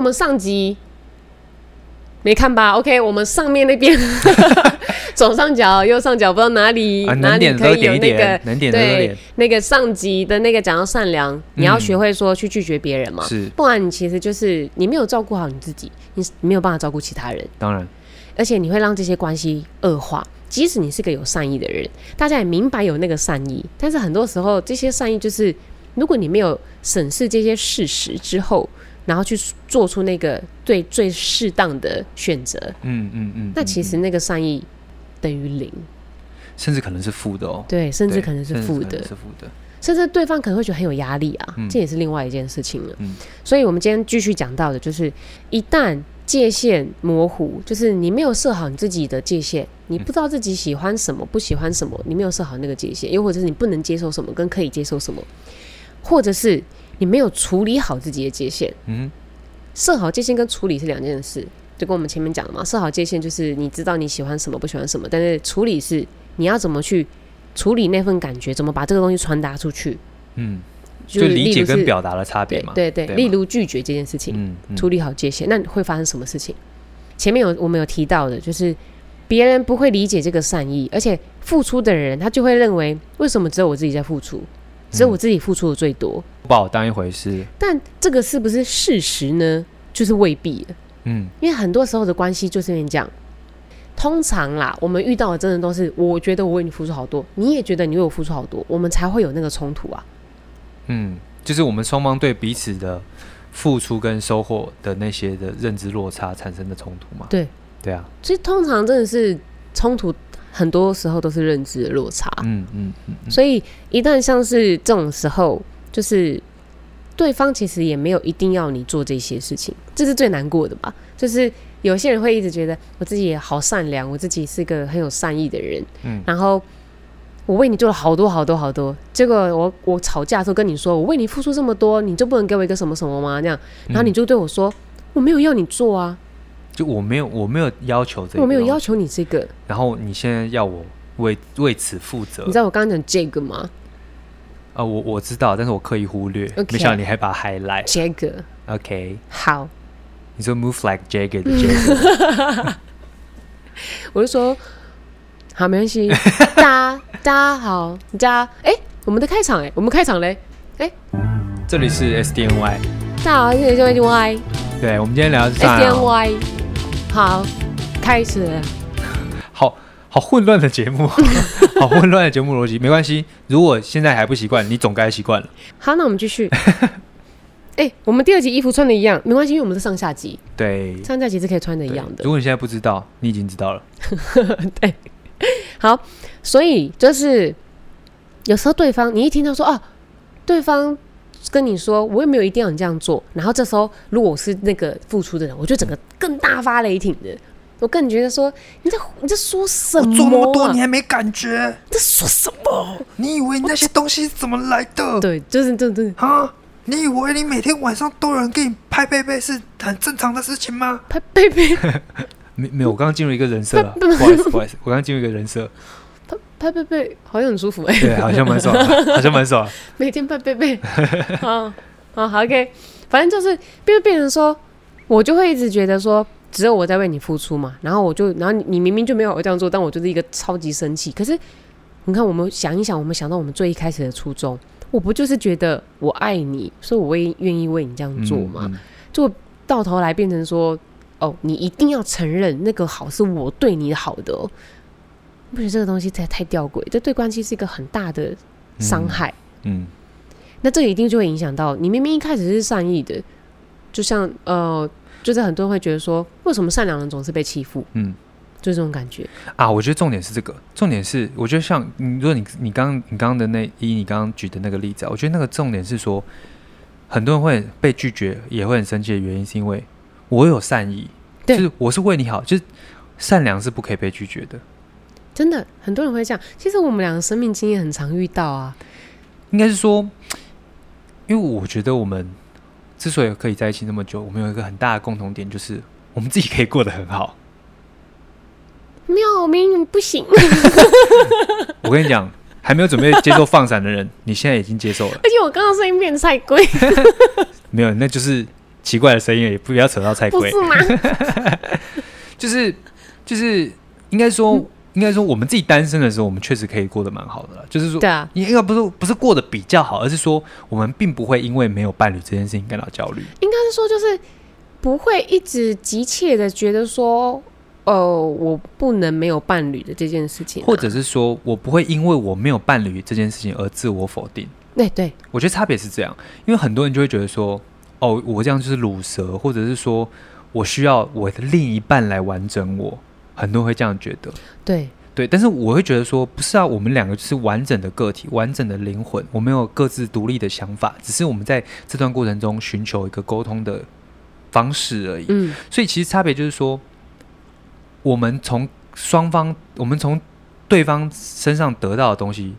我们上集没看吧？OK，我们上面那边 左上角、右上角不知道哪里、啊、哪里可以有那个能点对那个上集的那个讲到善良，嗯、你要学会说去拒绝别人嘛，是，不然你其实就是你没有照顾好你自己，你没有办法照顾其他人，当然，而且你会让这些关系恶化。即使你是个有善意的人，大家也明白有那个善意，但是很多时候这些善意就是，如果你没有审视这些事实之后，然后去做出那个最最适当的选择，嗯嗯嗯，那其实那个善意等于零，甚至可能是负的哦。对，甚至可能是负的，是负的，甚至对方可能会觉得很有压力啊，嗯、这也是另外一件事情了。嗯，所以我们今天继续讲到的就是一旦。界限模糊，就是你没有设好你自己的界限，你不知道自己喜欢什么，不喜欢什么，你没有设好那个界限，又或者是你不能接受什么，跟可以接受什么，或者是你没有处理好自己的界限。嗯，设好界限跟处理是两件事，就跟我们前面讲的嘛。设好界限就是你知道你喜欢什么，不喜欢什么，但是处理是你要怎么去处理那份感觉，怎么把这个东西传达出去。嗯。就理解跟表达的差别嘛，对对，对，例如拒绝这件事情，嗯嗯、处理好界限，那会发生什么事情？前面有我们有提到的，就是别人不会理解这个善意，而且付出的人他就会认为，为什么只有我自己在付出，只有我自己付出的最多，不把我当一回事。但这个是不是事实呢？就是未必。嗯，因为很多时候的关系就是这样，通常啦，我们遇到的真的都是，我觉得我为你付出好多，你也觉得你为我付出好多，我们才会有那个冲突啊。嗯，就是我们双方对彼此的付出跟收获的那些的认知落差产生的冲突嘛？对，对啊。所以通常真的是冲突，很多时候都是认知的落差。嗯嗯嗯。所以一旦像是这种时候，就是对方其实也没有一定要你做这些事情，这是最难过的吧？就是有些人会一直觉得我自己也好善良，我自己是个很有善意的人。嗯，然后。我为你做了好多好多好多，结果我我吵架的时候跟你说，我为你付出这么多，你就不能给我一个什么什么吗？这样，然后你就对我说，我没有要你做啊，就我没有我没有要求这个，我没有要求你这个，然后你现在要我为为此负责，你知道我刚刚讲这个吗？啊，我我知道，但是我刻意忽略，okay, 没想到你还把它 highlight 这个，OK，好，你说 move like Jagger 的 Jagger，我就说。好，没关系。大家，大家好，大家，哎、欸，我们的开场，哎，我们开场嘞，哎、欸，这里是 SDNY。大家好，这里是 SDNY。对，我们今天聊的是 SDNY。好，开始了。好好混乱的节目，好混乱的节目逻辑，没关系。如果现在还不习惯，你总该习惯了。好，那我们继续。哎、欸，我们第二集衣服穿的一样，没关系，因为我们是上下集。对，上下集是可以穿的一样的。如果你现在不知道，你已经知道了。对。好，所以就是有时候对方，你一听到说啊，对方跟你说，我也没有一定要你这样做，然后这时候如果我是那个付出的人，我就整个更大发雷霆的，我更觉得说你在你在说什么、啊？做那么多你还没感觉？你在说什么？你以为那些东西是怎么来的？对，就是对对啊！你以为你每天晚上都有人给你拍背背是很正常的事情吗？拍背背。没没有，我刚刚进入一个人设了，不好意思，不好意思，我刚刚进入一个人设。拍拍背背，好像很舒服哎、欸。对，好像蛮爽，好像蛮爽。每天拍背背，好好好，OK。反正就是，变变成说，我就会一直觉得说，只有我在为你付出嘛。然后我就，然后你，你明明就没有这样做，但我就是一个超级生气。可是，你看，我们想一想，我们想到我们最一开始的初衷，我不就是觉得我爱你，所以我会愿意为你这样做嘛？嗯嗯、就到头来变成说。哦，你一定要承认那个好是我对你好的哦，不觉得这个东西太太吊诡？这对关系是一个很大的伤害。嗯，嗯，那这一定就会影响到你。明明一开始是善意的，就像呃，就是很多人会觉得说，为什么善良人总是被欺负？嗯，就这种感觉啊。我觉得重点是这个，重点是我觉得像你，如果你你刚你刚刚的那以你刚刚举的那个例子啊，我觉得那个重点是说，很多人会被拒绝，也会很生气的原因是因为。我有善意，就是我是为你好，就是善良是不可以被拒绝的。真的，很多人会这样。其实我们两个生命经验很常遇到啊。应该是说，因为我觉得我们之所以可以在一起那么久，我们有一个很大的共同点，就是我们自己可以过得很好。没有，我明不行。我跟你讲，还没有准备接受放闪的人，你现在已经接受了。而且我刚刚声音变太贵。没有，那就是。奇怪的声音，也不要扯到菜龟。不是吗？就是就是应该说。嗯应该说，我们自己单身的时候，我们确实可以过得蛮好的。就是说，对啊，应该不是不是过得比较好，而是说我们并不会因为没有伴侣这件事情感到焦虑。应该是说，就是不会一直急切的觉得说，哦，我不能没有伴侣的这件事情啊，或者是说我不会因为我没有伴侣这件事情而自我否定。对对，我觉得差别是这样，因为很多人就会觉得说，哦，我这样就是鲁蛇，或者是说我需要我的另一半来完整我。很多人会这样觉得，对对，但是我会觉得说，不是啊，我们两个就是完整的个体，完整的灵魂，我们有各自独立的想法，只是我们在这段过程中寻求一个沟通的方式而已。嗯，所以其实差别就是说，我们从双方，我们从对方身上得到的东西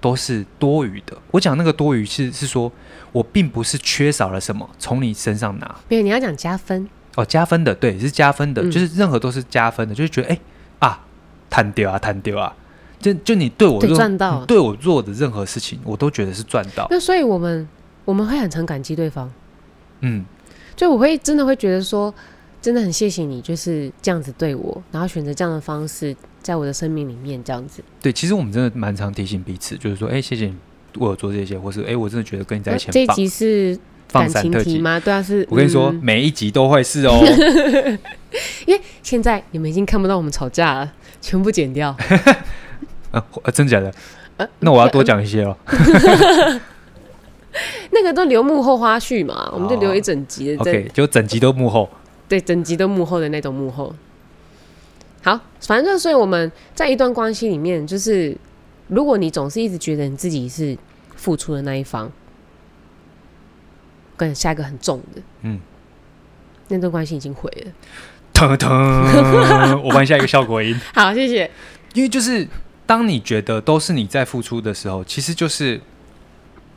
都是多余的。我讲那个多余是是说，我并不是缺少了什么从你身上拿，没有，你要讲加分。哦，加分的，对，是加分的，嗯、就是任何都是加分的，就是觉得，哎、欸，啊，弹丢啊，弹丢啊，就就你对我赚到，对我做的任何事情，我都觉得是赚到。那所以我们我们会很常感激对方，嗯，就我会真的会觉得说，真的很谢谢你，就是这样子对我，然后选择这样的方式，在我的生命里面这样子。对，其实我们真的蛮常提醒彼此，就是说，哎、欸，谢谢你为我做这些，或是哎、欸，我真的觉得跟你在一起。这一集是。感情题吗？对啊，是。我跟你说，嗯、每一集都会是哦。因为现在你们已经看不到我们吵架了，全部剪掉。啊，真假的？啊、那我要多讲一些哦。那个都留幕后花絮嘛，我们就留一整集的。OK，就整集都幕后。对，整集都幕后的那种幕后。好，反正，所以我们在一段关系里面，就是如果你总是一直觉得你自己是付出的那一方。跟下一个很重的，嗯，那段关系已经毁了。腾腾，我帮你下一个效果音。好，谢谢。因为就是当你觉得都是你在付出的时候，其实就是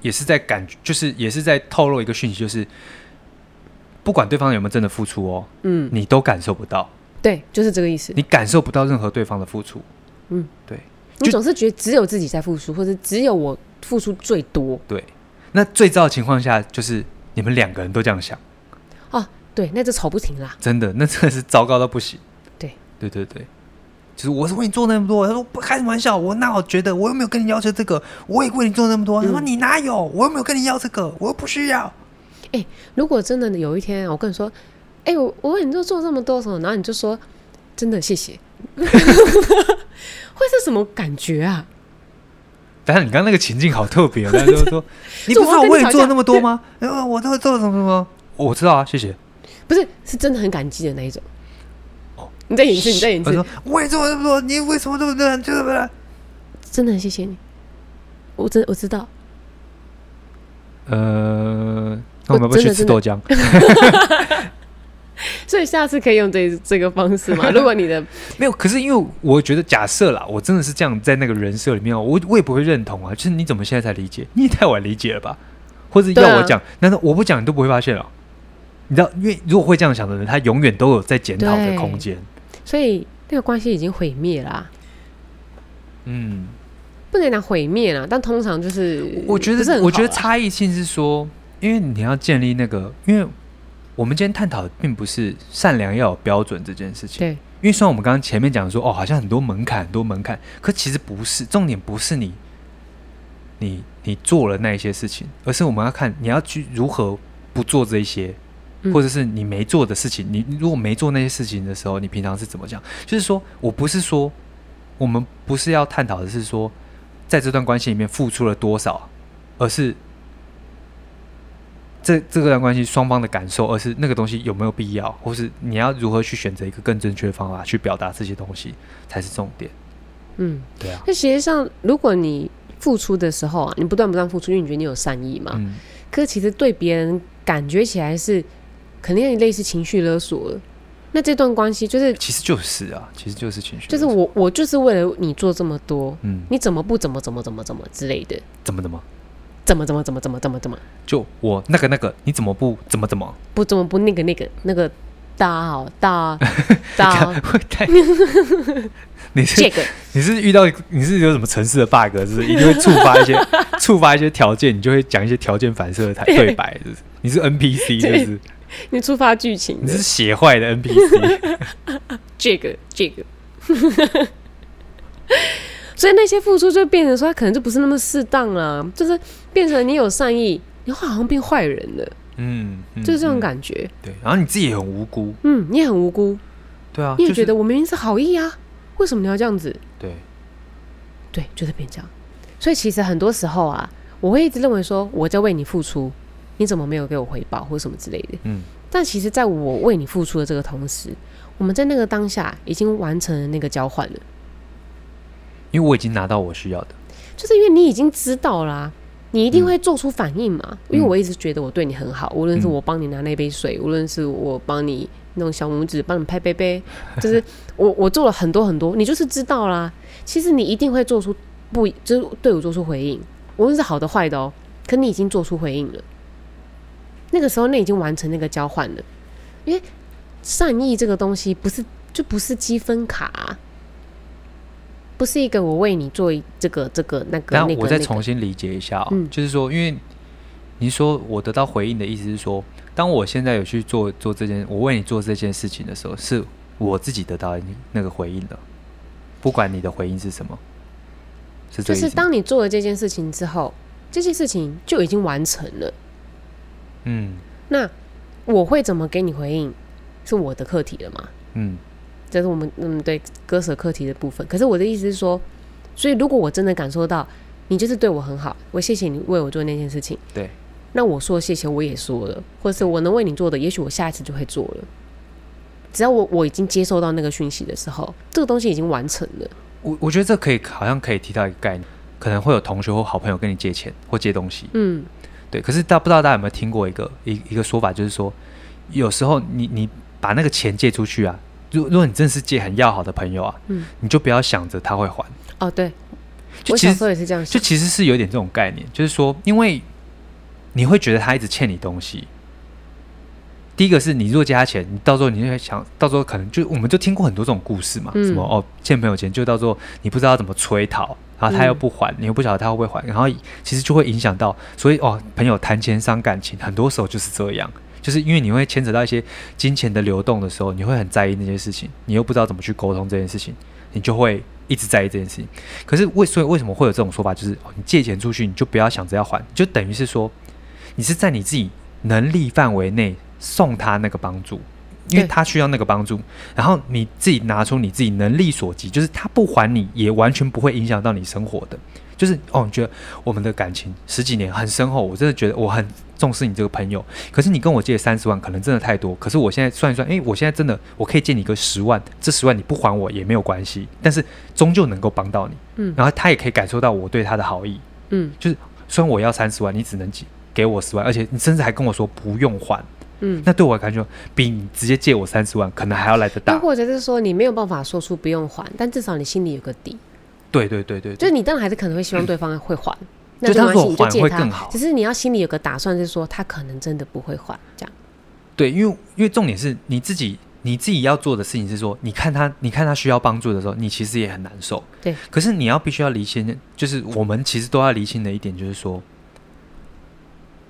也是在感觉，就是也是在透露一个讯息，就是不管对方有没有真的付出哦，嗯，你都感受不到。对，就是这个意思。你感受不到任何对方的付出。嗯，对。你总是觉得只有自己在付出，或者只有我付出最多。对。那最糟的情况下就是。你们两个人都这样想，哦，对，那就吵不停啦。真的，那真的是糟糕到不行。对，对对对，就是我是为你做那么多，他说不开什么玩笑，我那我觉得我又没有跟你要求这个，我也为你做那么多。他说、嗯、你哪有，我又没有跟你要这个，我又不需要。哎、欸，如果真的有一天我跟你说，哎、欸，我我为你做做这么多什么，然后你就说真的谢谢，会是什么感觉啊？但是你刚刚那个情境好特别哦，就是说，你不知道我为你做了那么多吗？呃，我都做了什么什么？我知道啊，谢谢。不是，是真的很感激的那一种。哦，你在演一次，你在演一次。我说，我也做了那么多，你为什么这么这样？就是？真的很谢谢你。我真我知道。呃，那我们要不要去吃豆浆？所以下次可以用这这个方式吗？如果你的没有，可是因为我觉得假设啦，我真的是这样在那个人设里面，我我也不会认同啊。就是你怎么现在才理解？你也太晚理解了吧？或者要我讲，难道、啊、我不讲你都不会发现了？你知道，因为如果会这样想的人，他永远都有在检讨的空间。所以那个关系已经毁灭了。嗯，不能讲毁灭了，但通常就是我觉得，我觉得差异性是说，因为你要建立那个，因为。我们今天探讨的并不是善良要有标准这件事情，对，因为虽然我们刚刚前面讲说，哦，好像很多门槛，很多门槛，可其实不是，重点不是你，你你做了那一些事情，而是我们要看你要去如何不做这一些，或者是你没做的事情，你如果没做那些事情的时候，你平常是怎么讲？就是说我不是说，我们不是要探讨的是说，在这段关系里面付出了多少，而是。这这个段关系双方的感受，而是那个东西有没有必要，或是你要如何去选择一个更正确的方法去表达这些东西才是重点。嗯，对啊。那实际上，如果你付出的时候啊，你不断不断付出，因为你觉得你有善意嘛。嗯。可是其实对别人感觉起来是肯定类似情绪勒索了。那这段关系就是，其实就是啊，其实就是情绪，就是我我就是为了你做这么多，嗯，你怎么不怎么怎么怎么怎么之类的？怎么怎么？怎么怎么怎么怎么怎么怎么？就我那个那个，你怎么不怎么怎么？不怎么不那个那个那个大好大 大？你 是这个？你是遇到你是有什么城市的 bug？就是一定会触发一些 触发一些条件，你就会讲一些条件反射的台对白，就是你是 NPC，就是你触发剧情，你是写坏的 NPC。这个这个，所以那些付出就变成说，他可能就不是那么适当了，就是变成你有善意，你好像变坏人了。嗯，嗯，就是这种感觉。对，然后你自己也很无辜。嗯，你也很无辜。对啊，你也觉得我明明是好意啊，为什么你要这样子？对，对，就是变这样。所以其实很多时候啊，我会一直认为说我在为你付出，你怎么没有给我回报或什么之类的。嗯，但其实在我为你付出的这个同时，我们在那个当下已经完成了那个交换了。因为我已经拿到我需要的，就是因为你已经知道啦、啊。你一定会做出反应嘛？嗯、因为我一直觉得我对你很好，无论是我帮你拿那杯水，嗯、无论是我帮你弄小拇指，帮你拍杯杯，就是我我做了很多很多，你就是知道啦。其实你一定会做出不，就是对我做出回应，无论是好的坏的哦。可你已经做出回应了，那个时候那已经完成那个交换了，因为善意这个东西不是就不是积分卡、啊。不是一个我为你做这个这个那个，那我再重新理解一下嗯、就是说，因为你说我得到回应的意思是说，当我现在有去做做这件，我为你做这件事情的时候，是我自己得到那个回应的，不管你的回应是什么，就是当你做了这件事情之后，这件事情就已经完成了。嗯，那我会怎么给你回应，是我的课题了吗？嗯。这是我们嗯对割舍课题的部分。可是我的意思是说，所以如果我真的感受到你就是对我很好，我谢谢你为我做那件事情。对，那我说谢谢，我也说了，或者是我能为你做的，也许我下一次就会做了。只要我我已经接受到那个讯息的时候，这个东西已经完成了。我我觉得这可以好像可以提到一个概念，可能会有同学或好朋友跟你借钱或借东西。嗯，对。可是大不知道大家有没有听过一个一一个说法，就是说有时候你你把那个钱借出去啊。如如果你真的是借很要好的朋友啊，嗯，你就不要想着他会还。哦，对，就其实我小时候也是这样想，就其实是有点这种概念，就是说，因为你会觉得他一直欠你东西。第一个是你如果借他钱，你到时候你就会想到时候可能就我们就听过很多这种故事嘛，嗯、什么哦欠朋友钱就到时候你不知道怎么催讨，然后他又不还，嗯、你又不晓得他会不会还，然后其实就会影响到，所以哦朋友谈钱伤感情，很多时候就是这样。就是因为你会牵扯到一些金钱的流动的时候，你会很在意那些事情，你又不知道怎么去沟通这件事情，你就会一直在意这件事情。可是为所以为什么会有这种说法？就是你借钱出去，你就不要想着要还，就等于是说你是在你自己能力范围内送他那个帮助，因为他需要那个帮助，然后你自己拿出你自己能力所及，就是他不还你也完全不会影响到你生活的。就是哦，你觉得我们的感情十几年很深厚，我真的觉得我很重视你这个朋友。可是你跟我借三十万，可能真的太多。可是我现在算一算，诶，我现在真的我可以借你个十万，这十万你不还我也没有关系，但是终究能够帮到你。嗯，然后他也可以感受到我对他的好意。嗯，就是虽然我要三十万，你只能给给我十万，而且你甚至还跟我说不用还。嗯，那对我的感觉比你直接借我三十万可能还要来得大。或者是说你没有办法说出不用还，但至少你心里有个底。对对对对，就是你当然还是可能会希望对方会还，那没关系，你就借他。只是你要心里有个打算，是说他可能真的不会还这样。对，因为因为重点是你自己你自己要做的事情是说，你看他你看他需要帮助的时候，你其实也很难受。对，可是你要必须要厘清，就是我们其实都要厘清的一点，就是说，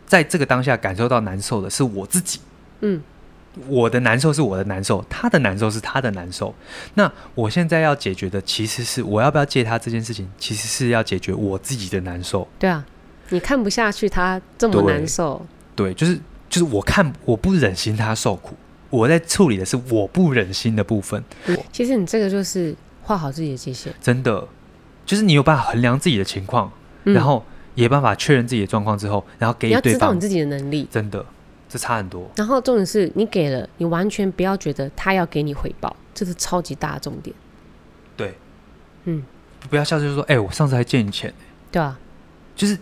在这个当下感受到难受的是我自己。嗯。我的难受是我的难受，他的难受是他的难受。那我现在要解决的其实是我要不要借他这件事情，其实是要解决我自己的难受。对啊，你看不下去他这么难受，对，对，就是就是我看我不忍心他受苦，我在处理的是我不忍心的部分。其实你这个就是画好自己的界限，真的，就是你有办法衡量自己的情况，嗯、然后也办法确认自己的状况之后，然后给对方，你要知道你自己的能力，真的。这差很多。然后重点是你给了，你完全不要觉得他要给你回报，这是超级大的重点。对，嗯，不要下次，就说，哎、欸，我上次还借你钱，对啊，就是。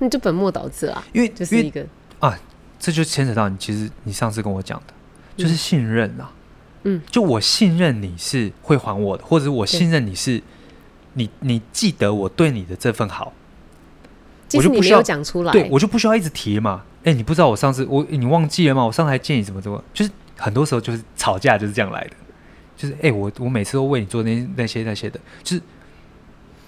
你就本末倒置啊，因为这是一个啊，这就牵扯到你，其实你上次跟我讲的，就是信任啊，嗯，就我信任你是会还我的，或者我信任你是，你你记得我对你的这份好，我就不需要讲出来，对我就不需要一直提嘛。哎、欸，你不知道我上次我你忘记了吗？我上次还见你怎么怎么，就是很多时候就是吵架就是这样来的，就是哎、欸，我我每次都为你做那那些那些的，就是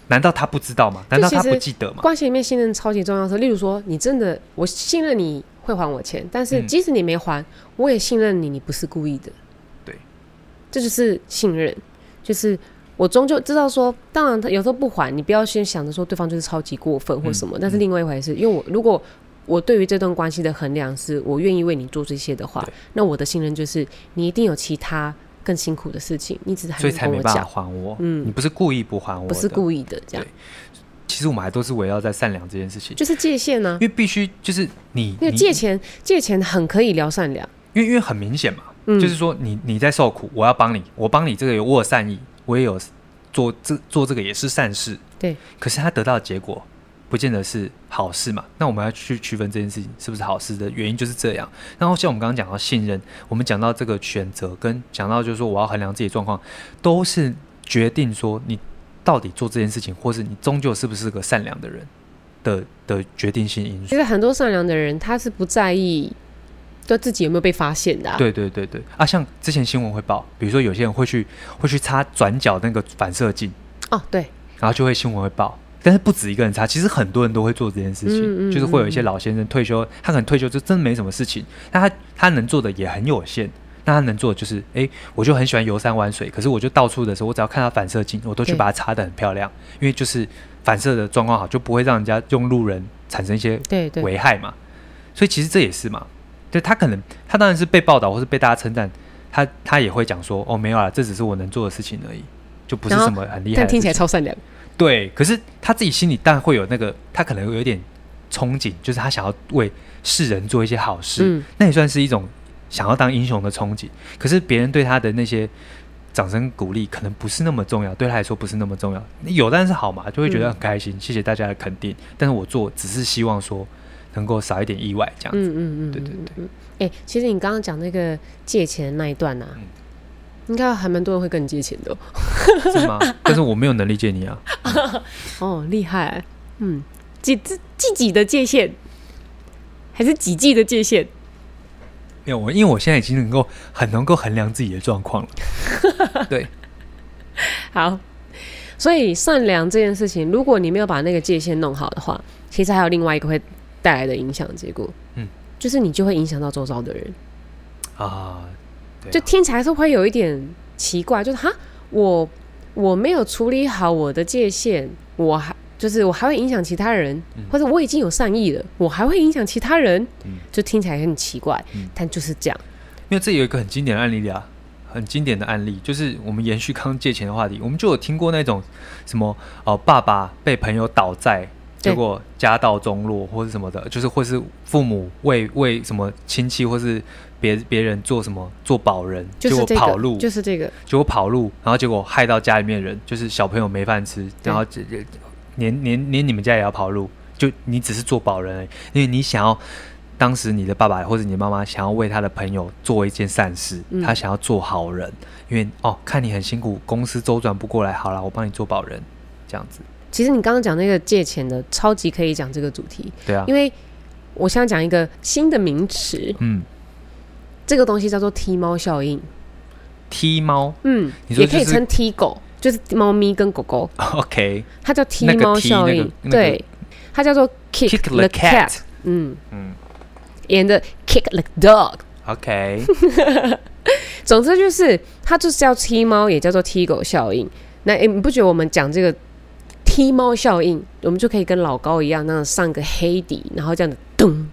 难道他不知道吗？难道他不记得吗？关系里面信任超级重要的时候，例如说你真的我信任你会还我钱，但是即使你没还，嗯、我也信任你，你不是故意的。对，这就是信任，就是我终究知道说，当然他有时候不还，你不要先想着说对方就是超级过分或什么，嗯、但是另外一回事，因为我如果我对于这段关系的衡量是我愿意为你做这些的话，那我的信任就是你一定有其他更辛苦的事情，你只是还所以才没办法还我，嗯，你不是故意不还我，不是故意的这样。其实我们还都是围绕在善良这件事情，就是界限呢、啊，因为必须就是你，因为借钱借钱很可以聊善良，因为因为很明显嘛，嗯、就是说你你在受苦，我要帮你，我帮你这个有我有善意，我也有做这做这个也是善事，对。可是他得到的结果不见得是好事嘛，那我们要去区分这件事情是不是好事的原因就是这样。然后像我们刚刚讲到信任，我们讲到这个选择，跟讲到就是说我要衡量自己状况，都是决定说你。到底做这件事情，或是你终究是不是个善良的人的的决定性因素？其实很多善良的人，他是不在意，就自己有没有被发现的、啊。对对对对啊！像之前新闻会报，比如说有些人会去会去擦转角那个反射镜哦，对，然后就会新闻会报。但是不止一个人擦，其实很多人都会做这件事情，嗯嗯嗯、就是会有一些老先生退休，他可能退休就真的没什么事情，但他他能做的也很有限。那他能做的就是，哎、欸，我就很喜欢游山玩水，可是我就到处的时候，我只要看到反射镜，我都去把它擦的很漂亮，因为就是反射的状况好，就不会让人家用路人产生一些危害嘛。所以其实这也是嘛，就他可能他当然是被报道或是被大家称赞，他他也会讲说，哦，没有啊，这只是我能做的事情而已，就不是什么很厉害的。但听起来超善良。对，可是他自己心里当然会有那个，他可能有点憧憬，就是他想要为世人做一些好事，嗯、那也算是一种。想要当英雄的憧憬，可是别人对他的那些掌声鼓励可能不是那么重要，对他来说不是那么重要。有但是好嘛，就会觉得很开心，嗯、谢谢大家的肯定。但是我做只是希望说能够少一点意外，这样子。嗯嗯嗯，对对对。哎、欸，其实你刚刚讲那个借钱那一段呢、啊，嗯、应该还蛮多人会跟你借钱的、哦，是吗？但是我没有能力借你啊。哦，厉害。嗯，几几几的界限，还是几季的界限？没有我，因为我现在已经能够很能够衡量自己的状况了。对，好，所以善良这件事情，如果你没有把那个界限弄好的话，其实还有另外一个会带来的影响结果，嗯，就是你就会影响到周遭的人。啊，就听起来是会有一点奇怪，就是哈，我我没有处理好我的界限，我还。就是我还会影响其他人，嗯、或者我已经有善意了，我还会影响其他人，嗯、就听起来很奇怪，嗯、但就是这样。因为这有一个很经典的案例啊，很经典的案例，就是我们延续刚刚借钱的话题，我们就有听过那种什么哦、呃，爸爸被朋友倒债，结果家道中落，或是什么的，就是或是父母为为什么亲戚或是别别人做什么做保人，结果跑路，就是这个，结果跑路，然后结果害到家里面人，就是小朋友没饭吃，然后。连连连你们家也要跑路，就你只是做保人而已，因为你想要当时你的爸爸或者你妈妈想要为他的朋友做一件善事，嗯、他想要做好人，因为哦看你很辛苦，公司周转不过来，好了，我帮你做保人，这样子。其实你刚刚讲那个借钱的，超级可以讲这个主题，对啊，因为我想讲一个新的名词，嗯，这个东西叫做踢猫效应。踢猫，嗯，就是、也可以称踢狗。就是猫咪跟狗狗，OK，它叫踢猫效应，对，它叫做 kick the cat，嗯。嗯，and kick the dog，OK，总之就是它就是叫踢猫，也叫做踢狗效应。那诶，你不觉得我们讲这个踢猫效应，我们就可以跟老高一样，那样上个黑底，然后这样子咚，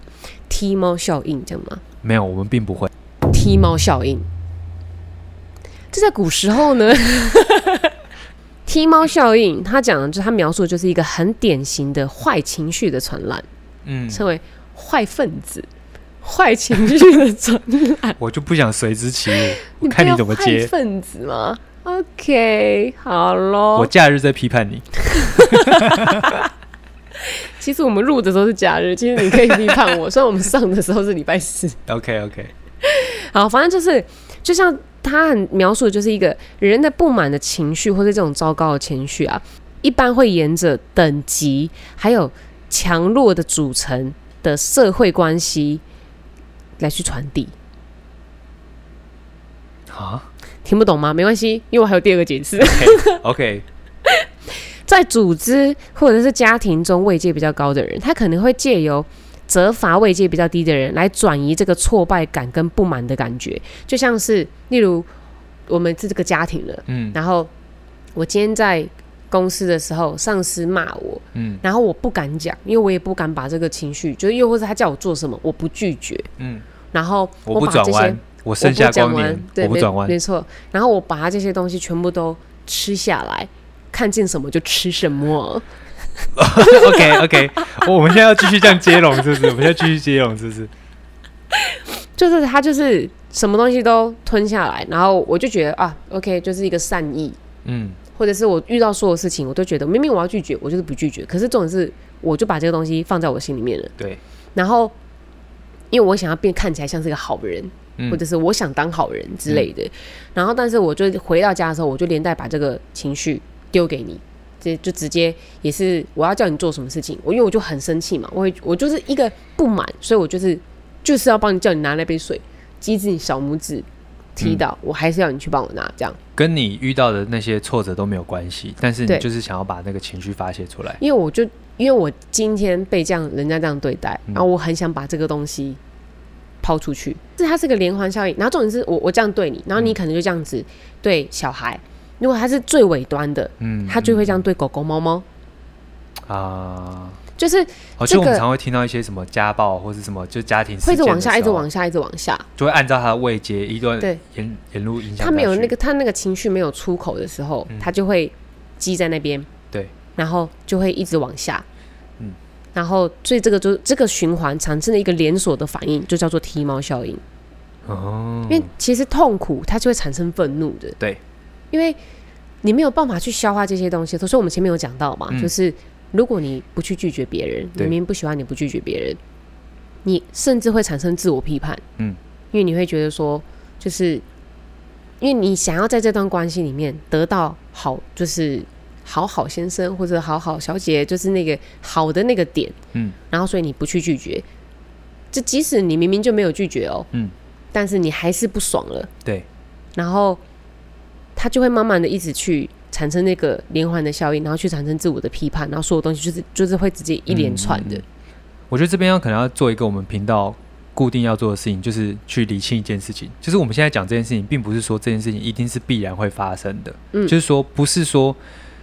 踢猫效应这样吗？没有，我们并不会踢猫效应。这在古时候呢。踢猫效应，他讲的就是他描述的就是一个很典型的坏情绪的传染，嗯，称为坏分子、坏情绪的传染。我就不想随之起舞，我看你怎么接。坏分子吗？OK，好喽。我假日在批判你。其实我们录的时候是假日，其实你可以批判我，虽然我们上的时候是礼拜四。OK，OK，好，反正就是就像。他很描述的就是一个人的不满的情绪，或者这种糟糕的情绪啊，一般会沿着等级还有强弱的组成的社会关系来去传递。啊？听不懂吗？没关系，因为我还有第二个解释。OK，, okay. 在组织或者是家庭中位阶比较高的人，他可能会借由责罚位阶比较低的人来转移这个挫败感跟不满的感觉，就像是例如我们是这个家庭了，嗯，然后我今天在公司的时候，上司骂我，嗯，然后我不敢讲，因为我也不敢把这个情绪，就是又或者他叫我做什么，我不拒绝，嗯，然后我把这些我剩下光年，我不转弯，没错，然后我把他这些东西全部都吃下来，看见什么就吃什么。OK OK，我们现在要继续这样接龙，是不是？我们现在继续接龙，是不是？就是他就是什么东西都吞下来，然后我就觉得啊，OK，就是一个善意，嗯，或者是我遇到所有事情，我都觉得明明我要拒绝，我就是不拒绝，可是重点是，我就把这个东西放在我心里面了，对。然后，因为我想要变看起来像是个好人，嗯、或者是我想当好人之类的，嗯、然后但是我就回到家的时候，我就连带把这个情绪丢给你。就直接也是我要叫你做什么事情，我因为我就很生气嘛，我会我就是一个不满，所以我就是就是要帮你叫你拿那杯水，机智你小拇指踢到，嗯、我还是要你去帮我拿，这样。跟你遇到的那些挫折都没有关系，但是你就是想要把那个情绪发泄出来，因为我就因为我今天被这样人家这样对待，然后我很想把这个东西抛出去，这它是个连环效应，然后重点是我我这样对你，然后你可能就这样子对小孩。如果它是最尾端的，嗯，它就会这样对狗狗、猫猫。啊，就是哦，像我们常会听到一些什么家暴或者什么，就家庭会一直往下，一直往下，一直往下，就会按照他的位阶一段对。沿沿路影响。他没有那个他那个情绪没有出口的时候，他就会积在那边，对，然后就会一直往下，嗯，然后所以这个就这个循环产生了一个连锁的反应，就叫做踢猫效应。哦。因为其实痛苦它就会产生愤怒的，对。因为你没有办法去消化这些东西，所以我们前面有讲到嘛，嗯、就是如果你不去拒绝别人，你明明不喜欢，你不拒绝别人，你甚至会产生自我批判，嗯，因为你会觉得说，就是因为你想要在这段关系里面得到好，就是好好先生或者好好小姐，就是那个好的那个点，嗯，然后所以你不去拒绝，就即使你明明就没有拒绝哦，嗯，但是你还是不爽了，对，然后。他就会慢慢的一直去产生那个连环的效应，然后去产生自我的批判，然后所有东西就是就是会直接一连串的。嗯、我觉得这边要可能要做一个我们频道固定要做的事情，就是去理清一件事情，就是我们现在讲这件事情，并不是说这件事情一定是必然会发生的，嗯，就是说不是说，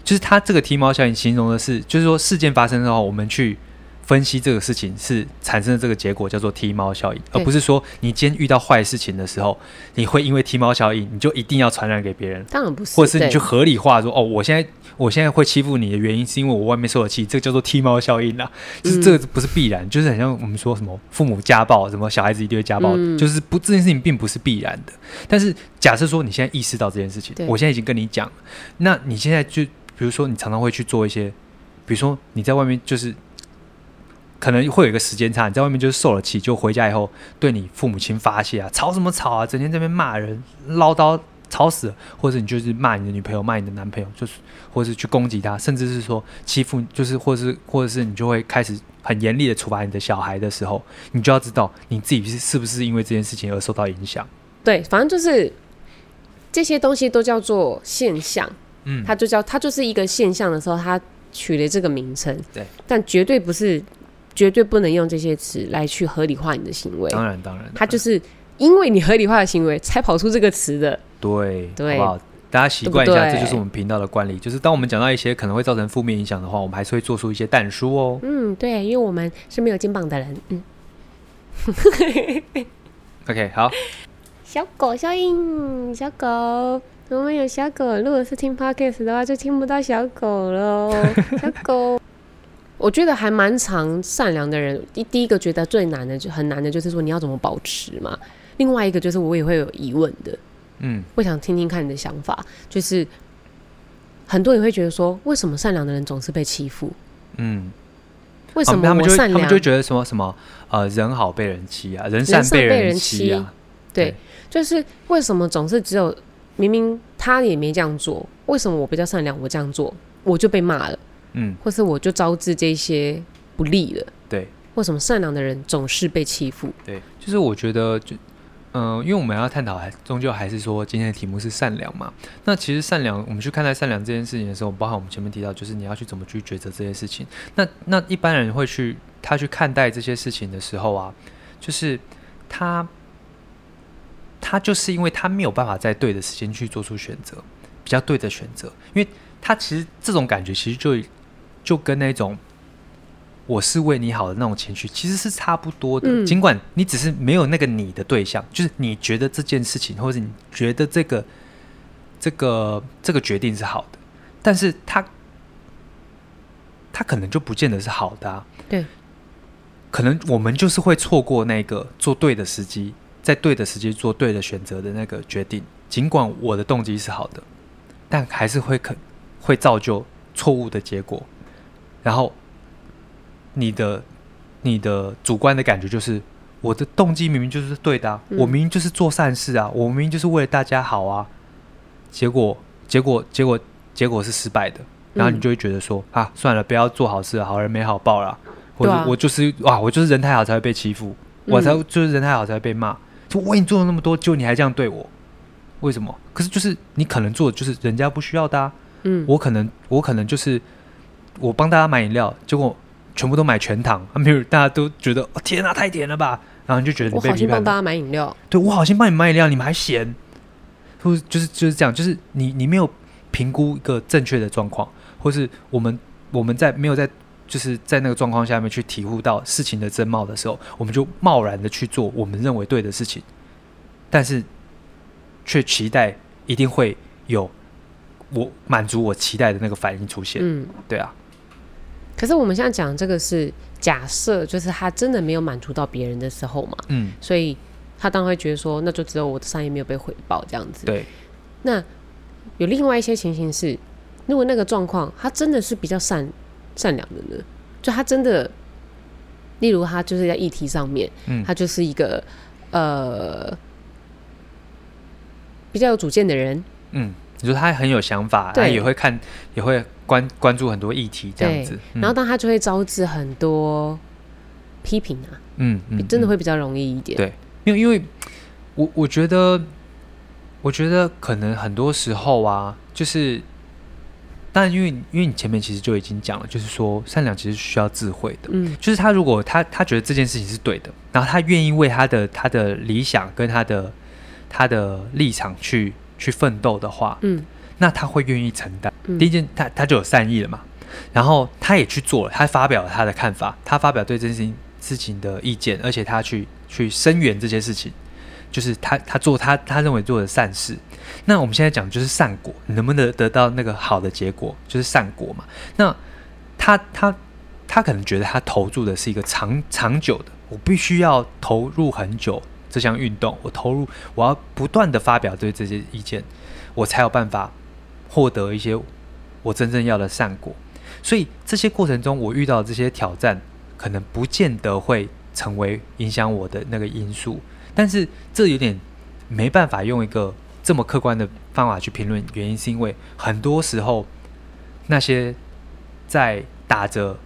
就是它这个踢猫效应形容的是，就是说事件发生之后，我们去。分析这个事情是产生的这个结果叫做踢猫效应，而不是说你今天遇到坏事情的时候，你会因为踢猫效应，你就一定要传染给别人。当然不是，或者是你去合理化说哦，我现在我现在会欺负你的原因是因为我外面受了气，这个叫做踢猫效应啦。就是这个不是必然，嗯、就是很像我们说什么父母家暴，什么小孩子一定会家暴，嗯、就是不这件事情并不是必然的。但是假设说你现在意识到这件事情，我现在已经跟你讲，那你现在就比如说你常常会去做一些，比如说你在外面就是。可能会有一个时间差，你在外面就是受了气，就回家以后对你父母亲发泄啊，吵什么吵啊，整天在那边骂人、唠叨、吵死了，或者你就是骂你的女朋友、骂你的男朋友，就是或者是去攻击他，甚至是说欺负，就是或是或者是你就会开始很严厉的处罚你的小孩的时候，你就要知道你自己是是不是因为这件事情而受到影响。对，反正就是这些东西都叫做现象，嗯，它就叫它就是一个现象的时候，它取了这个名称，对，但绝对不是。绝对不能用这些词来去合理化你的行为。当然，当然，它就是因为你合理化的行为才跑出这个词的。对，对，好不好？大家习惯一下，这就是我们频道的惯例。就是当我们讲到一些可能会造成负面影响的话，我们还是会做出一些但书哦。嗯，对，因为我们是没有肩膀的人。嗯。OK，好。小狗效应，小狗，我们有小狗。如果是听 Podcast 的话，就听不到小狗了。小狗。我觉得还蛮常善良的人，第第一个觉得最难的就很难的，就是说你要怎么保持嘛。另外一个就是我也会有疑问的，嗯，我想听听看你的想法。就是很多人会觉得说，为什么善良的人总是被欺负？嗯，为什么他们就善良？他们就觉得什么什么呃，人好被人欺啊，人善被人欺啊。对，对就是为什么总是只有明明他也没这样做，为什么我比较善良，我这样做我就被骂了？嗯，或是我就招致这些不利了。对，为什么善良的人总是被欺负？对，就是我觉得，就嗯、呃，因为我们要探讨，还终究还是说今天的题目是善良嘛。那其实善良，我们去看待善良这件事情的时候，包含我们前面提到，就是你要去怎么去抉择这些事情。那那一般人会去他去看待这些事情的时候啊，就是他他就是因为他没有办法在对的时间去做出选择，比较对的选择，因为他其实这种感觉其实就就跟那种我是为你好的那种情绪其实是差不多的，嗯、尽管你只是没有那个你的对象，就是你觉得这件事情，或者你觉得这个这个这个决定是好的，但是他。他可能就不见得是好的啊。对，可能我们就是会错过那个做对的时机，在对的时间做对的选择的那个决定。尽管我的动机是好的，但还是会可会造就错误的结果。然后，你的你的主观的感觉就是，我的动机明明就是对的啊，嗯，我明明就是做善事啊，我明明就是为了大家好啊。结果，结果，结果，结果是失败的。然后你就会觉得说、嗯、啊，算了，不要做好事，好人没好报啦。或者我就是哇，我就是人太好才会被欺负，嗯、我才就是人太好才会被骂。就我为你做了那么多，就你还这样对我，为什么？可是就是你可能做的就是人家不需要的啊。嗯，我可能我可能就是我帮大家买饮料，结果全部都买全糖，啊，没有大家都觉得、哦、天哪，太甜了吧？然后你就觉得你被。我好心帮大家买饮料，对我好心帮你买饮料，你们还嫌，或就是就是这样，就是你你没有评估一个正确的状况。或是我们我们在没有在就是在那个状况下面去体悟到事情的真貌的时候，我们就贸然的去做我们认为对的事情，但是却期待一定会有我满足我期待的那个反应出现。嗯，对啊。可是我们现在讲这个是假设，就是他真的没有满足到别人的时候嘛。嗯。所以他当然会觉得说，那就只有我的善意没有被回报这样子。对。那有另外一些情形是。如果那个状况，他真的是比较善善良的呢？就他真的，例如他就是在议题上面，嗯，他就是一个呃比较有主见的人，嗯，你说他很有想法，他也会看，也会关关注很多议题这样子，然后当他就会招致很多批评啊，嗯，嗯，真的会比较容易一点，对，因为因为我我觉得，我觉得可能很多时候啊，就是。但因为因为你前面其实就已经讲了，就是说善良其实需要智慧的，嗯，就是他如果他他觉得这件事情是对的，然后他愿意为他的他的理想跟他的他的立场去去奋斗的话，嗯，那他会愿意承担。嗯，第一件，他他就有善意了嘛，然后他也去做了，他发表了他的看法，他发表对这件事情事情的意见，而且他去去声援这些事情。就是他，他做他他认为做的善事。那我们现在讲就是善果，你能不能得到那个好的结果，就是善果嘛。那他他他可能觉得他投注的是一个长长久的，我必须要投入很久这项运动，我投入，我要不断的发表对这些意见，我才有办法获得一些我真正要的善果。所以这些过程中，我遇到这些挑战，可能不见得会成为影响我的那个因素。但是这有点没办法用一个这么客观的方法去评论，原因是因为很多时候那些在打着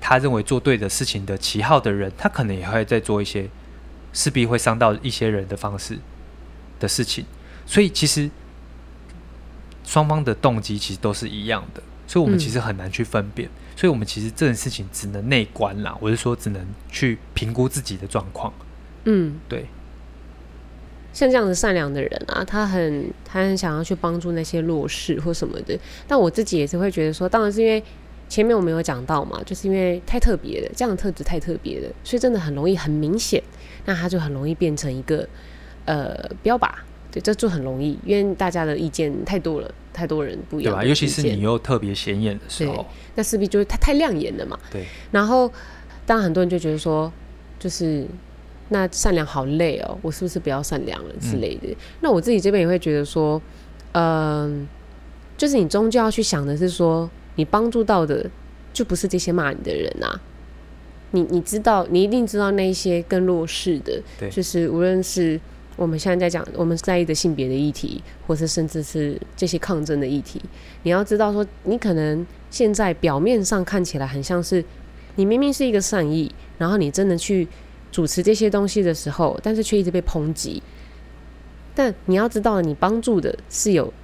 他认为做对的事情的旗号的人，他可能也会在做一些势必会伤到一些人的方式的事情，所以其实双方的动机其实都是一样的，所以我们其实很难去分辨，嗯、所以我们其实这件事情只能内观啦，我是说只能去评估自己的状况，嗯，对。像这样子善良的人啊，他很他很想要去帮助那些弱势或什么的。但我自己也是会觉得说，当然是因为前面我们有讲到嘛，就是因为太特别了，这样的特质太特别了，所以真的很容易很明显，那他就很容易变成一个呃标靶。对，这就很容易，因为大家的意见太多了，太多人不一样，对吧？尤其是你又特别显眼的时候，那势必就是他太亮眼了嘛。对。然后，当然很多人就觉得说，就是。那善良好累哦，我是不是不要善良了之类的？嗯、那我自己这边也会觉得说，嗯、呃，就是你终究要去想的是说，你帮助到的就不是这些骂你的人啊。你你知道，你一定知道那些更弱势的，就是无论是我们现在在讲我们在意的性别的议题，或是甚至是这些抗争的议题，你要知道说，你可能现在表面上看起来很像是你明明是一个善意，然后你真的去。主持这些东西的时候，但是却一直被抨击。但你要知道，你帮助的是有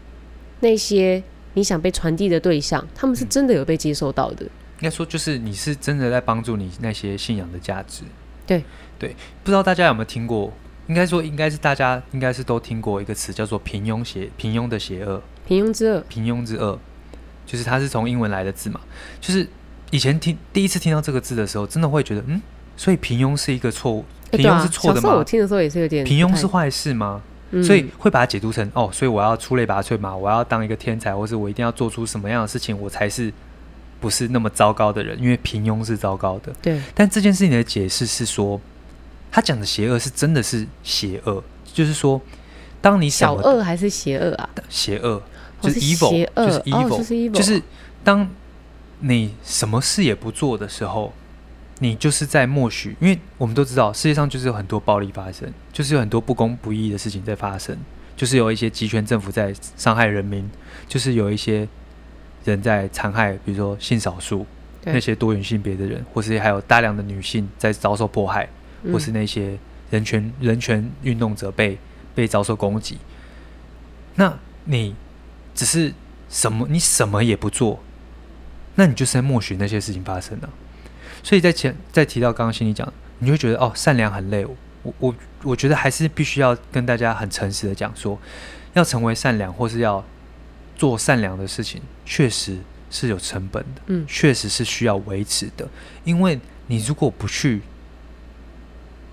那些你想被传递的对象，他们是真的有被接受到的。应该说就是你是真的在帮助你那些信仰的价值。对对，不知道大家有没有听过？应该说应该是大家应该是都听过一个词叫做平庸邪平庸的邪恶，平庸之恶，平庸之恶，就是它是从英文来的字嘛。就是以前听第一次听到这个字的时候，真的会觉得嗯，所以平庸是一个错误，平庸是错的吗？欸啊、我听的时候也是有点平庸是坏事吗？嗯、所以会把它解读成哦，所以我要出类拔萃嘛，我要当一个天才，或是我一定要做出什么样的事情，我才是不是那么糟糕的人？因为平庸是糟糕的。对。但这件事情的解释是说，他讲的邪恶是真的是邪恶，就是说，当你想小恶还是邪恶啊？邪恶就是 evil，哦、就是 evil，、哦、是 evil，就是当你什么事也不做的时候。你就是在默许，因为我们都知道世界上就是有很多暴力发生，就是有很多不公不义的事情在发生，就是有一些集权政府在伤害人民，就是有一些人在残害，比如说性少数那些多元性别的人，或是还有大量的女性在遭受迫害，或是那些人权人权运动者被被遭受攻击。那你只是什么？你什么也不做，那你就是在默许那些事情发生了。所以在前再提到刚刚心里讲，你会觉得哦，善良很累。我我我觉得还是必须要跟大家很诚实的讲说，要成为善良或是要做善良的事情，确实是有成本的，嗯，确实是需要维持的。因为你如果不去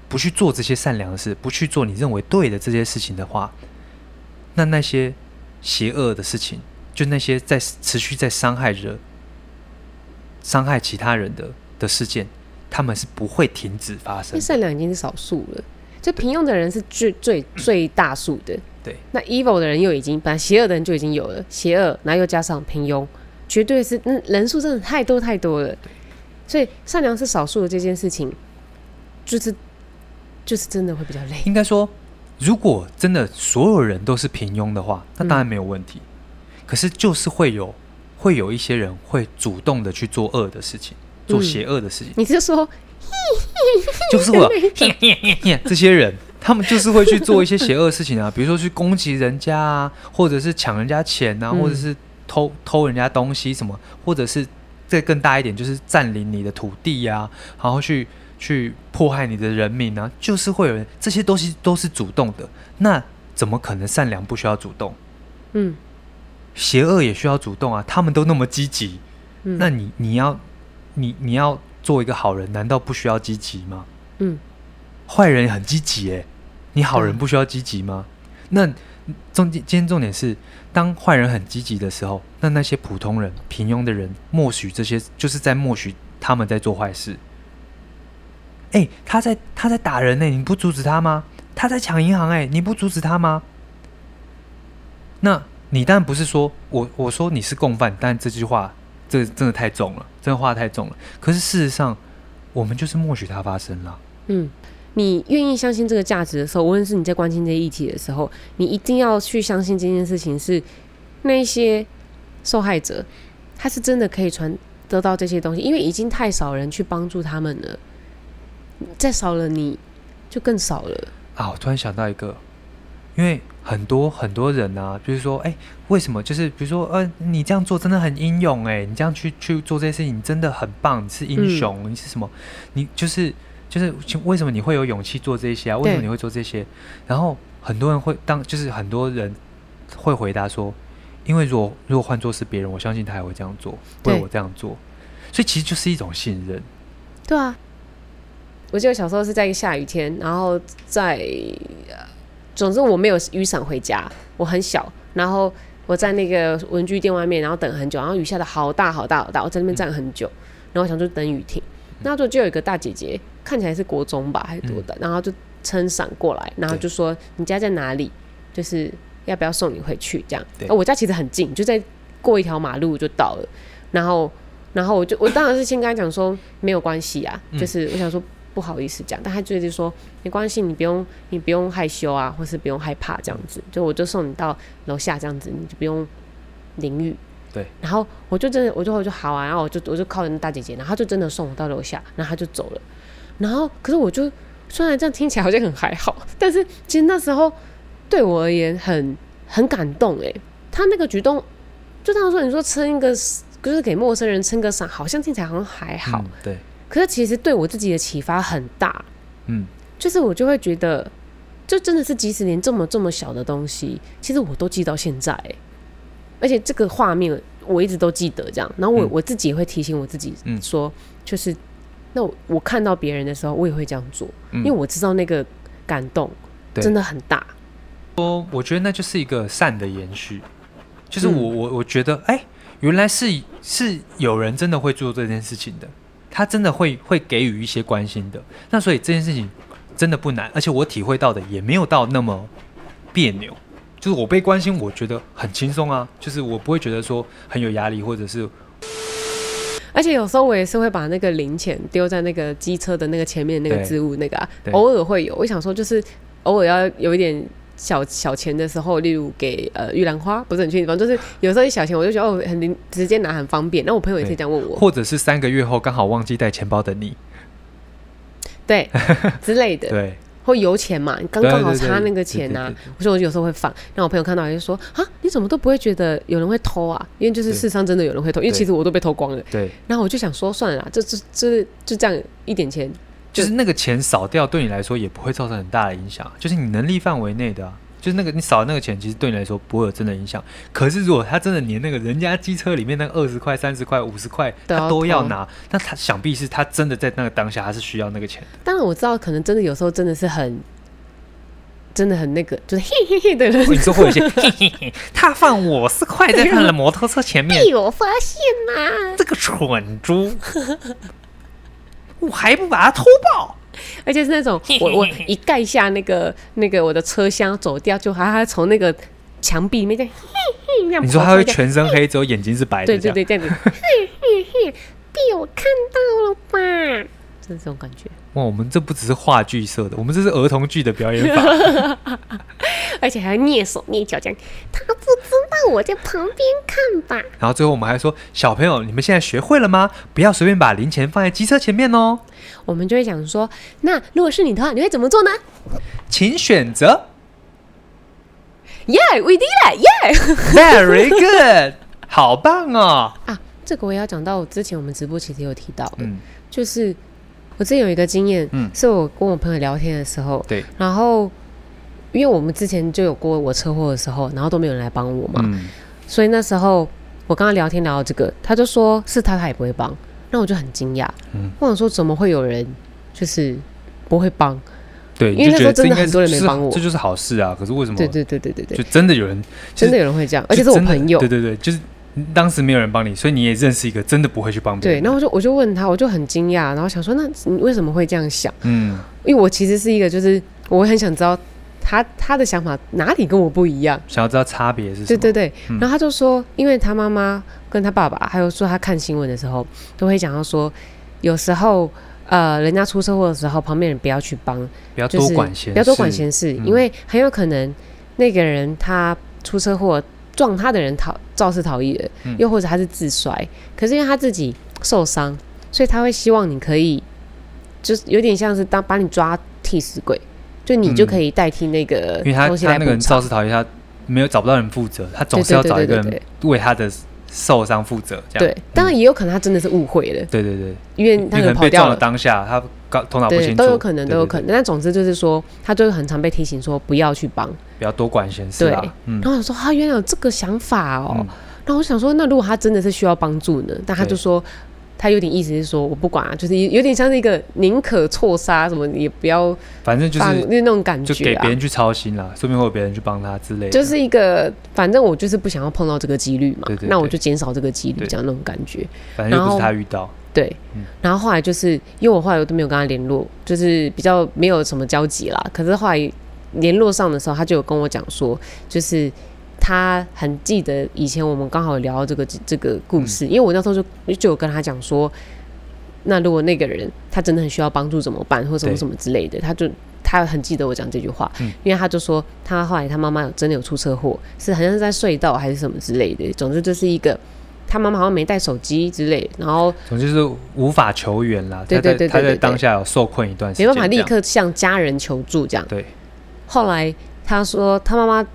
不去做这些善良的事，不去做你认为对的这些事情的话，那那些邪恶的事情，就那些在持续在伤害着、伤害其他人的。的事件，他们是不会停止发生。善良已经是少数了，就平庸的人是最最 最大数的。对，那 evil 的人又已经，本来邪恶的人就已经有了，邪恶，然后又加上平庸，绝对是那人数真的太多太多了。所以善良是少数的这件事情，就是就是真的会比较累。应该说，如果真的所有人都是平庸的话，那当然没有问题。嗯、可是就是会有会有一些人会主动的去做恶的事情。做邪恶的事情，嗯、你是说，就是我 这些人，他们就是会去做一些邪恶事情啊，比如说去攻击人家啊，或者是抢人家钱啊，或者是偷偷人家东西什么，或者是再更大一点，就是占领你的土地呀，然后去去迫害你的人民啊，就是会有人这些东西都是主动的，那怎么可能善良不需要主动？嗯，邪恶也需要主动啊，他们都那么积极，那你你要。你你要做一个好人，难道不需要积极吗？嗯，坏人很积极诶，你好人不需要积极吗？嗯、那重今天重点是，当坏人很积极的时候，那那些普通人、平庸的人，默许这些，就是在默许他们在做坏事。哎、欸，他在他在打人呢，你不阻止他吗？他在抢银行哎，你不阻止他吗？那你当然不是说我我说你是共犯，但这句话。这真的太重了，真的话太重了。可是事实上，我们就是默许它发生了。嗯，你愿意相信这个价值的时候，无论是你在关心这些议题的时候，你一定要去相信这件事情是那些受害者，他是真的可以传得到这些东西，因为已经太少人去帮助他们了。再少了，你就更少了。啊，我突然想到一个，因为。很多很多人啊，就是说，哎，为什么？就是比如说，呃，你这样做真的很英勇，哎，你这样去去做这些事情，你真的很棒，你是英雄，嗯、你是什么？你就是就是为什么你会有勇气做这些啊？为什么你会做这些？然后很多人会当，就是很多人会回答说，因为如果如果换做是别人，我相信他也会这样做，为我这样做，所以其实就是一种信任。对啊，我记得小时候是在一个下雨天，然后在。总之我没有雨伞回家，我很小，然后我在那个文具店外面，然后等很久，然后雨下的好大好大好大，我在那边站很久，然后我想说等雨停，那就就有一个大姐姐，看起来是国中吧还是多大，然后就撑伞过来，然后就说你家在哪里？就是要不要送你回去这样？对，我家其实很近，就在过一条马路就到了，然后然后我就我当然是先跟他讲说没有关系啊，就是我想说。不好意思讲，但他就是说没关系，你不用你不用害羞啊，或是不用害怕这样子，就我就送你到楼下这样子，你就不用淋雨。对，然后我就真的我就我就好啊，然后我就我就靠着那大姐姐，然后她就真的送我到楼下，然后他就走了。然后可是我就虽然这样听起来好像很还好，但是其实那时候对我而言很很感动诶、欸，他那个举动就他说你说撑一个就是给陌生人撑个伞，好像听起来好像还好。嗯、对。可是其实对我自己的启发很大。嗯。就是我就会觉得，就真的是即使连这么这么小的东西，其实我都记到现在。而且这个画面我一直都记得这样。然后我、嗯、我自己也会提醒我自己说，嗯、就是那我，我看到别人的时候，我也会这样做，嗯、因为我知道那个感动真的很大。说，我觉得那就是一个善的延续。就是我我我觉得，哎、欸，原来是是有人真的会做这件事情的，他真的会会给予一些关心的。那所以这件事情真的不难，而且我体会到的也没有到那么别扭。就是我被关心，我觉得很轻松啊。就是我不会觉得说很有压力，或者是。而且有时候我也是会把那个零钱丢在那个机车的那个前面那个置物那个啊，偶尔会有。我想说，就是偶尔要有一点。小小钱的时候，例如给呃玉兰花，不是很确定，反正就是有时候一小钱，我就觉得哦，很直接拿很方便。那我朋友也可以这样问我，或者是三个月后刚好忘记带钱包的你，对 之类的，对，或油钱嘛，刚刚好差那个钱呐。我说我有时候会放，让我朋友看到就说啊，你怎么都不会觉得有人会偷啊？因为就是世上真的有人会偷，因为其实我都被偷光了。对，然后我就想说算了啦，就就就就这样一点钱。就是那个钱少掉，对你来说也不会造成很大的影响，就是你能力范围内的啊。就是那个你少的那个钱，其实对你来说不会有真的影响。可是如果他真的连那个人家机车里面那个二十块、三十块、五十块，他都要拿，那他想必是他真的在那个当下，他是需要那个钱的。当然我知道，可能真的有时候真的是很，真的很那个，就是嘿嘿嘿的人。你说会有些 嘿嘿嘿，他放五十块在他的摩托车前面，被我发现啦！这个蠢猪。我还不把它偷爆，而且是那种 我我一盖下那个那个我的车厢走掉，就还还从那个墙壁里面在嘿嘿。你说他会全身黑，只有眼睛是白的？对对对，这样子嘿嘿嘿，被我看到了吧？就是这种感觉。哇，我们这不只是话剧社的，我们这是儿童剧的表演法，而且还要蹑手蹑脚这样。他不知道我在旁边看吧。然后最后我们还说，小朋友，你们现在学会了吗？不要随便把零钱放在机车前面哦。我们就会讲说，那如果是你的话，你会怎么做呢？请选择。Yeah, we did it. Yeah, very good. 好棒哦。啊，这个我也要讲到，之前我们直播其实有提到，嗯，就是。我之前有一个经验，嗯，是我跟我朋友聊天的时候，对，然后因为我们之前就有过我车祸的时候，然后都没有人来帮我嘛，嗯，所以那时候我刚刚聊天聊到这个，他就说是他，他也不会帮，那我就很惊讶，嗯，我想说怎么会有人就是不会帮？对，因为那时候真的很多人没帮我，这就是好事啊。可是为什么？对对对对对对，就真的有人，真的有人会这样，而且是我朋友，对对对，就是。当时没有人帮你，所以你也认识一个真的不会去帮别人。对，然后我就我就问他，我就很惊讶，然后想说，那你为什么会这样想？嗯，因为我其实是一个，就是我很想知道他他的想法哪里跟我不一样，想要知道差别是什么。对对对，然后他就说，因为他妈妈跟他爸爸，还有说他看新闻的时候，都会讲到说，有时候呃，人家出车祸的时候，旁边人不要去帮，不要多管闲事，不要多管闲事，因为很有可能那个人他出车祸。撞他的人逃肇事逃逸了，又或者他是自摔，嗯、可是因为他自己受伤，所以他会希望你可以，就是有点像是当把你抓替死鬼，就你就可以代替那个东西来补偿。因为他他那个人肇事逃逸，他没有找不到人负责，他总是要找一个人为他的受伤负责。这样对，当然也有可能他真的是误会了。对对对，因为他可能跑掉了当下他。头脑不清楚，都有可能，都有可能。但总之就是说，他就很常被提醒说不要去帮，不要多管闲事。对，然后我说他原来有这个想法哦。然后我想说，那如果他真的是需要帮助呢？但他就说，他有点意思是说，我不管啊，就是有点像是一个宁可错杀什么也不要，反正就是那种感觉，就给别人去操心啦，说不定会有别人去帮他之类的。就是一个，反正我就是不想要碰到这个几率嘛，那我就减少这个几率，这样那种感觉。反正又不是他遇到。对，然后后来就是因为我后来我都没有跟他联络，就是比较没有什么交集啦。可是后来联络上的时候，他就有跟我讲说，就是他很记得以前我们刚好聊到这个这个故事，嗯、因为我那时候就就有跟他讲说，那如果那个人他真的很需要帮助怎么办，或什么什么之类的，他就他很记得我讲这句话，嗯、因为他就说他后来他妈妈有真的有出车祸，是好像是在隧道还是什么之类的，总之就是一个。他妈妈好像没带手机之类，然后总之是无法求援啦。对对对，他在当下有受困一段时间，没办法立刻向家人求助这样。对。后来他说他妈妈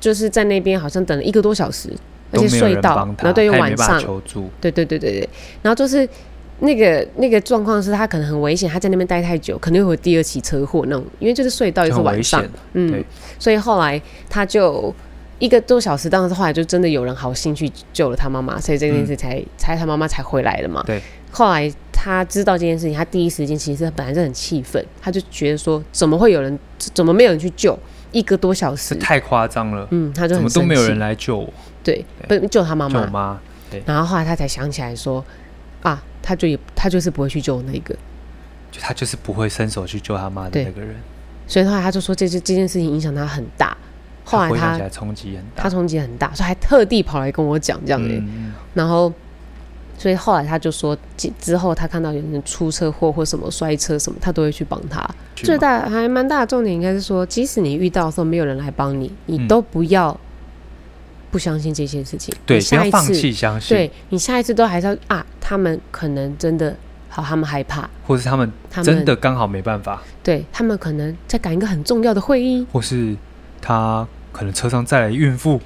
就是在那边好像等了一个多小时，而且隧道，然后对于晚上对对对对对，然后就是那个那个状况是他可能很危险，他在那边待太久，可能会有第二起车祸那种，因为就是隧道也是晚上，嗯，所以后来他就一个多小时，当时后来就真的有人好心去救了他妈妈，所以这件事才、嗯、才他妈妈才回来了嘛。对，后来他知道这件事情，他第一时间其实本来是很气愤，他就觉得说怎么会有人，怎么没有人去救？一个多小时，太夸张了。嗯，他就怎么都没有人来救我。对，不救他妈妈。救妈。对。然后后来他才想起来说，啊，他就也他就是不会去救那个，就他就是不会伸手去救他妈的那个人。所以后来他就说，这这这件事情影响他很大。后来他冲击很大，他冲击很大，所以还特地跑来跟我讲这样的。嗯、然后，所以后来他就说，之后他看到有人出车祸或什么摔车什么，他都会去帮他。最大还蛮大的重点应该是说，即使你遇到的时候没有人来帮你，你都不要不相信这些事情。对，不要放弃相信。对，你下一次都还是要啊，他们可能真的好，他们害怕，或是他们真的刚好没办法。对，他们可能在赶一个很重要的会议，或是他。可能车上载来孕妇，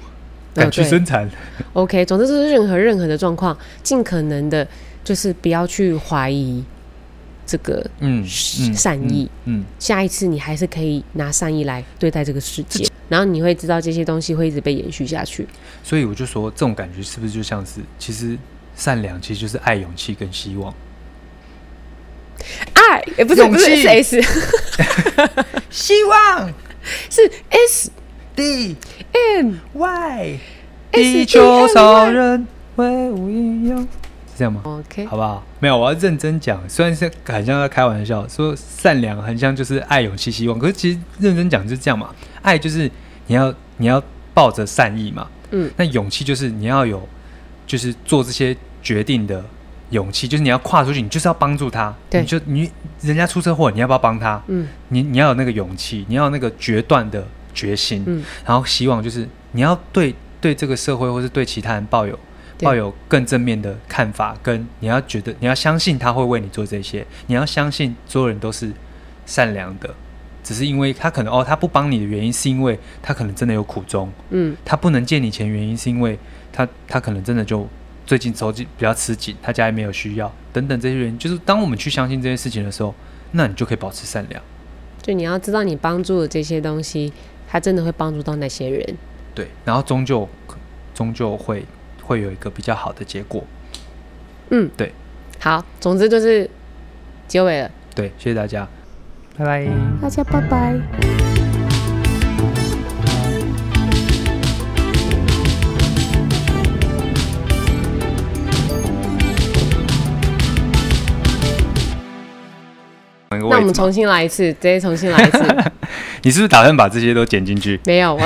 赶去生产。Oh, OK，总之就是任何任何的状况，尽可能的，就是不要去怀疑这个嗯善意嗯。嗯，嗯下一次你还是可以拿善意来对待这个世界，然后你会知道这些东西会一直被延续下去。所以我就说，这种感觉是不是就像是，其实善良其实就是爱、勇气跟希望。爱也不是不是 S，希望是 S。D N Y，地球超人为无英勇，是这样吗？OK，好不好？没有，我要认真讲。虽然是很像在开玩笑，说善良很像就是爱、勇气、希望，可是其实认真讲就是这样嘛。爱就是你要你要抱着善意嘛，嗯。那勇气就是你要有，就是做这些决定的勇气，就是你要跨出去，你就是要帮助他。对，你就你人家出车祸，你要不要帮他？嗯，你你要有那个勇气，你要有那个决断的。决心，嗯，然后希望就是你要对对这个社会或是对其他人抱有抱有更正面的看法，跟你要觉得你要相信他会为你做这些，你要相信所有人都是善良的，只是因为他可能哦他不帮你的原因是因为他可能真的有苦衷，嗯，他不能借你钱原因是因为他他可能真的就最近手机比较吃紧，他家里没有需要等等这些原因，就是当我们去相信这些事情的时候，那你就可以保持善良。就你要知道你帮助的这些东西。他真的会帮助到那些人，对，然后终究终究会会有一个比较好的结果。嗯，对，好，总之就是结尾了。对，谢谢大家，拜拜，大家拜拜。那我们重新来一次，直接重新来一次。你是不是打算把这些都剪进去？没有，